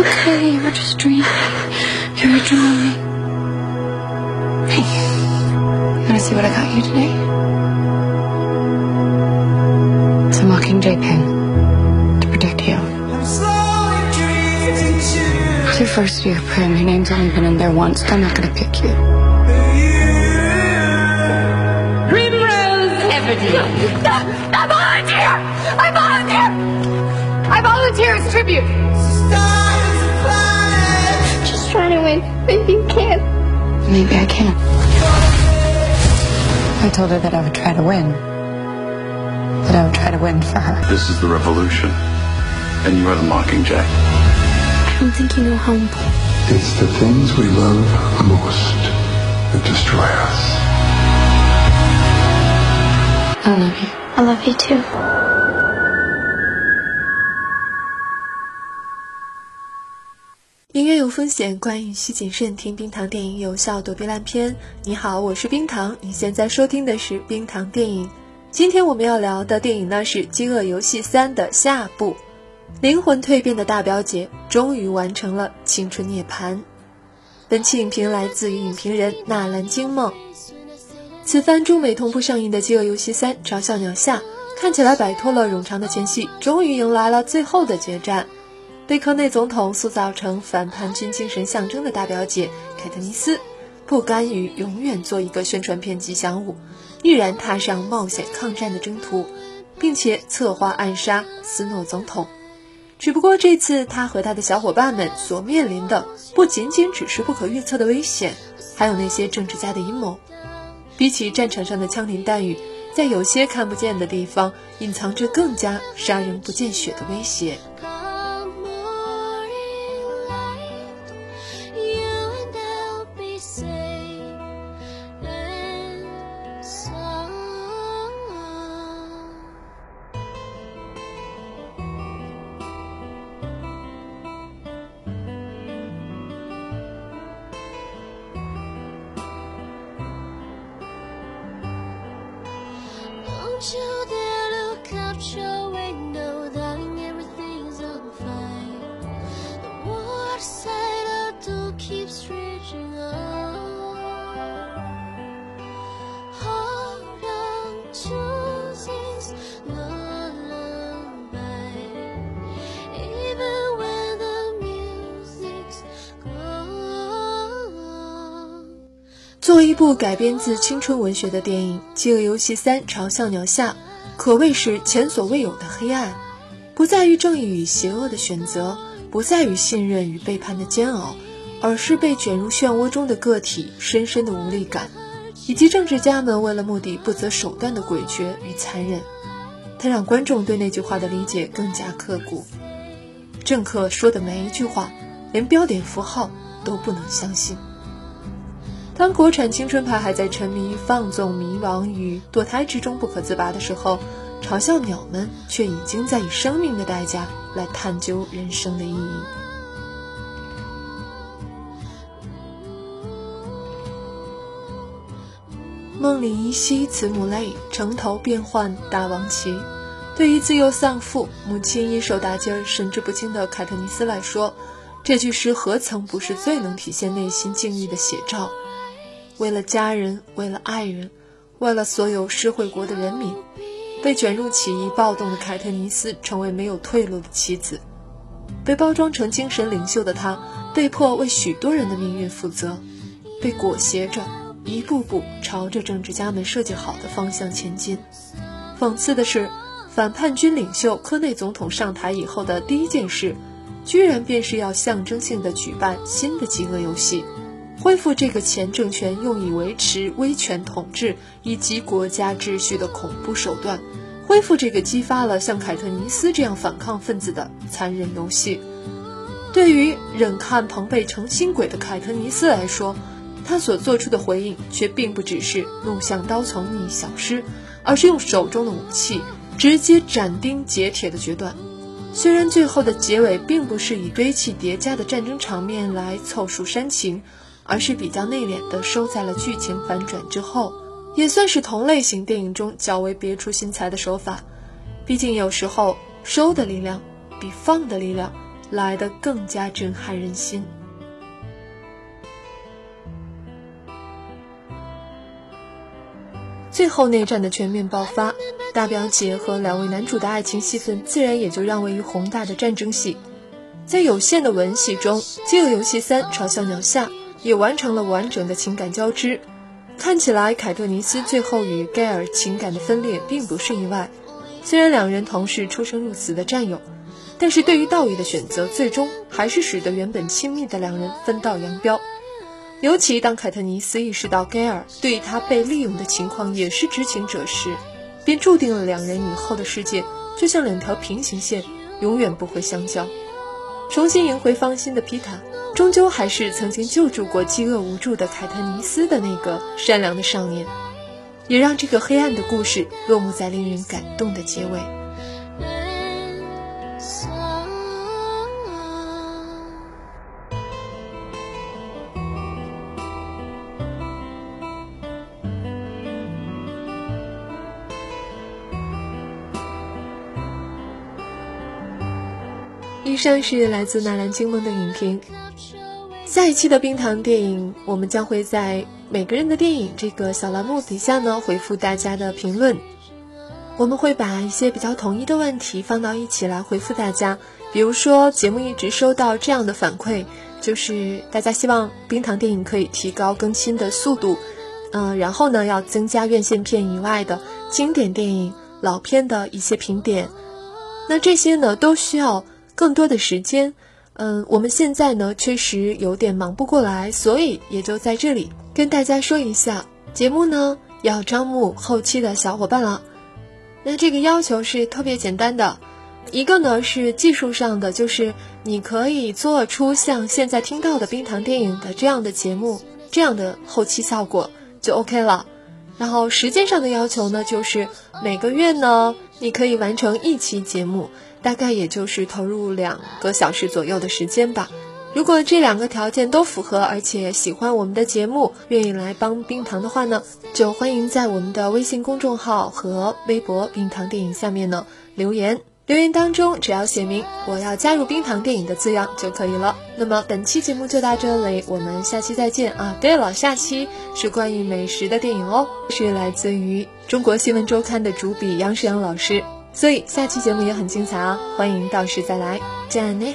It's okay. You're just dreaming. You're dreaming. Hey, you wanna see what I got you today? It's a Mockingjay pin to protect you. I'm slowly dreaming. It's your first year prim. Your name's only been in there once. I'm not gonna pick you. Primrose Everdeen. I volunteer! I volunteer! I volunteer as tribute! Just trying. Maybe you can. Maybe I can. I told her that I would try to win. That I would try to win for her. This is the revolution, and you are the Mockingjay. I don't think you know how important. It's the things we love most that destroy us. I love you. I love you too. 音乐有风险，观影需谨慎。听冰糖电影有效躲避烂片。你好，我是冰糖，你现在收听的是冰糖电影。今天我们要聊的电影呢是《饥饿游戏三》的下部。灵魂蜕变的大表姐终于完成了青春涅槃。本期影评来自于影评人纳兰惊梦。此番中美同步上映的《饥饿游戏三：嘲笑鸟下》，看起来摆脱了冗长的前戏，终于迎来了最后的决战。被科内总统塑造成反叛军精神象征的大表姐凯特尼斯，不甘于永远做一个宣传片吉祥物，毅然踏上冒险抗战的征途，并且策划暗杀斯诺总统。只不过这次他和他的小伙伴们所面临的不仅仅只是不可预测的危险，还有那些政治家的阴谋。比起战场上的枪林弹雨，在有些看不见的地方隐藏着更加杀人不见血的威胁。Don't you dare look 作为一部改编自青春文学的电影，《饥饿游戏三：嘲笑鸟下》可谓是前所未有的黑暗，不在于正义与邪恶的选择，不在于信任与背叛的煎熬，而是被卷入漩涡中的个体深深的无力感，以及政治家们为了目的不择手段的诡谲与残忍。它让观众对那句话的理解更加刻骨。政客说的每一句话，连标点符号都不能相信。当国产青春派还在沉迷于放纵、迷惘与堕胎之中不可自拔的时候，嘲笑鸟们却已经在以生命的代价来探究人生的意义。梦里依稀慈母泪，城头变幻大王旗。对于自幼丧父、母亲一手打击而神志不清的凯特尼斯来说，这句诗何曾不是最能体现内心境遇的写照？为了家人，为了爱人，为了所有失惠国的人民，被卷入起义暴动的凯特尼斯成为没有退路的棋子。被包装成精神领袖的他，被迫为许多人的命运负责，被裹挟着一步步朝着政治家们设计好的方向前进。讽刺的是，反叛军领袖科内总统上台以后的第一件事，居然便是要象征性的举办新的饥饿游戏。恢复这个前政权用以维持威权统治以及国家秩序的恐怖手段，恢复这个激发了像凯特尼斯这样反抗分子的残忍游戏。对于忍看彭贝成新轨的凯特尼斯来说，他所做出的回应却并不只是怒向刀丛你小诗，而是用手中的武器直接斩钉截铁的决断。虽然最后的结尾并不是以堆砌叠加的战争场面来凑数煽情。而是比较内敛的收在了剧情反转之后，也算是同类型电影中较为别出心裁的手法。毕竟有时候收的力量比放的力量来得更加震撼人心。最后内战的全面爆发，大表姐和两位男主的爱情戏份自然也就让位于宏大的战争戏。在有限的文戏中，《饥饿游戏三：嘲笑鸟下》也完成了完整的情感交织。看起来，凯特尼斯最后与盖尔情感的分裂并不是意外。虽然两人同是出生入死的战友，但是对于道义的选择，最终还是使得原本亲密的两人分道扬镳。尤其当凯特尼斯意识到盖尔对于他被利用的情况也是知情者时，便注定了两人以后的世界就像两条平行线，永远不会相交。重新赢回芳心的皮塔，终究还是曾经救助过饥饿无助的凯特尼斯的那个善良的少年，也让这个黑暗的故事落幕在令人感动的结尾。上是来自纳兰金梦的影评。下一期的冰糖电影，我们将会在每个人的电影这个小栏目底下呢回复大家的评论。我们会把一些比较统一的问题放到一起来回复大家。比如说，节目一直收到这样的反馈，就是大家希望冰糖电影可以提高更新的速度，嗯，然后呢要增加院线片以外的经典电影、老片的一些评点。那这些呢都需要。更多的时间，嗯，我们现在呢确实有点忙不过来，所以也就在这里跟大家说一下，节目呢要招募后期的小伙伴了。那这个要求是特别简单的，一个呢是技术上的，就是你可以做出像现在听到的冰糖电影的这样的节目，这样的后期效果就 OK 了。然后时间上的要求呢，就是每个月呢你可以完成一期节目。大概也就是投入两个小时左右的时间吧。如果这两个条件都符合，而且喜欢我们的节目，愿意来帮冰糖的话呢，就欢迎在我们的微信公众号和微博“冰糖电影”下面呢留言。留言当中只要写明“我要加入冰糖电影”的字样就可以了。那么本期节目就到这里，我们下期再见啊！对了，下期是关于美食的电影哦，是来自于中国新闻周刊的主笔杨世阳老师。所以下期节目也很精彩啊，欢迎到时再来，这样呢。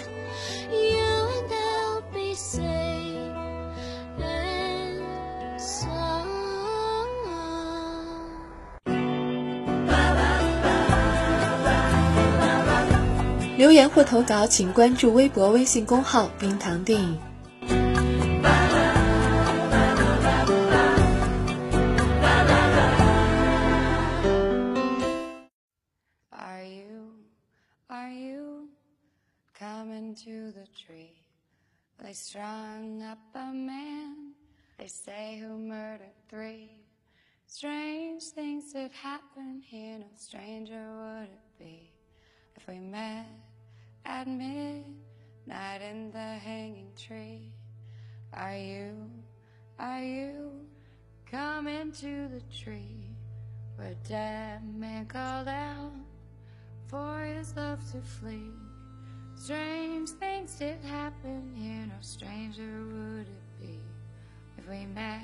留言或投稿，请关注微博、微信公号“冰糖电影”。They strung up a man, they say, who murdered three. Strange things that happen here, no stranger would it be if we met at midnight in the hanging tree. Are you, are you coming to the tree where dead man called out for his love to flee? Strange things did happen here, no stranger would it be if we met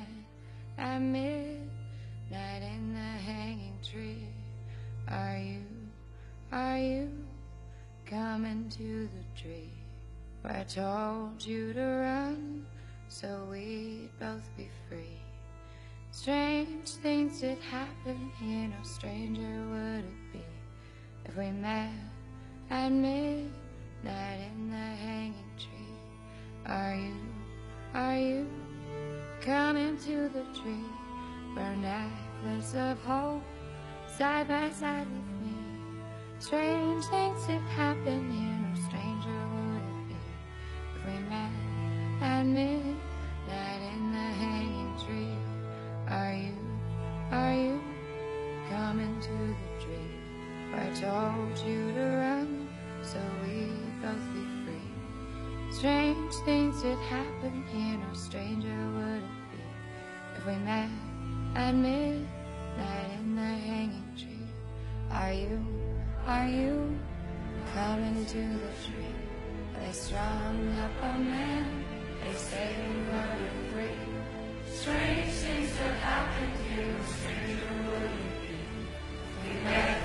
at midnight in the hanging tree. Are you, are you coming to the tree where I told you to run so we'd both be free? Strange things did happen here, no stranger would it be if we met at midnight night in the hanging tree. Are you, are you coming to the tree where necklace of hope side by side with me? Strange things have happened here, no stranger would it be if we met at midnight Does it happen here? No stranger would it be if we met at midnight in the hanging tree? Are you, are you coming to the tree? Are they strung up a man? They say you were free. Strange things have happened here. No stranger would it be if we met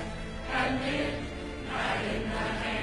at midnight in the hanging tree?